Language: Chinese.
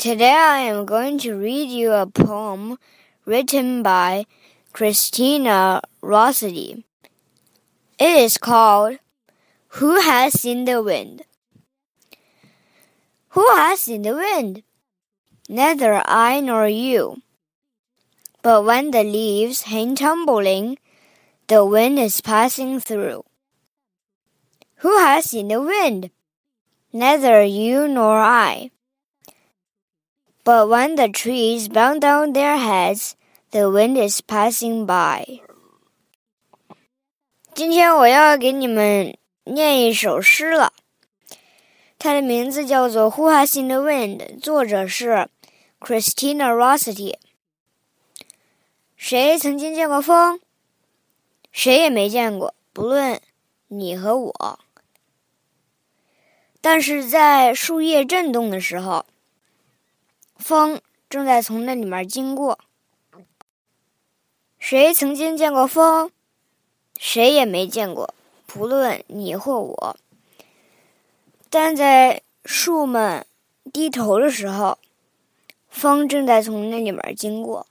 Today I am going to read you a poem written by Christina Rossetti. It is called Who Has Seen the Wind? Who has seen the wind? Neither I nor you. But when the leaves hang tumbling, the wind is passing through. Who has seen the wind? Neither you nor I. But when the trees bow down their heads, the wind is passing by. 今天我要给你们念一首诗了，它的名字叫做《Who Has In the Wind》，作者是 Christina Rossetti。谁曾经见过风？谁也没见过，不论你和我。但是在树叶震动的时候，风正在从那里面经过。谁曾经见过风？谁也没见过，不论你或我。但在树们低头的时候，风正在从那里面经过。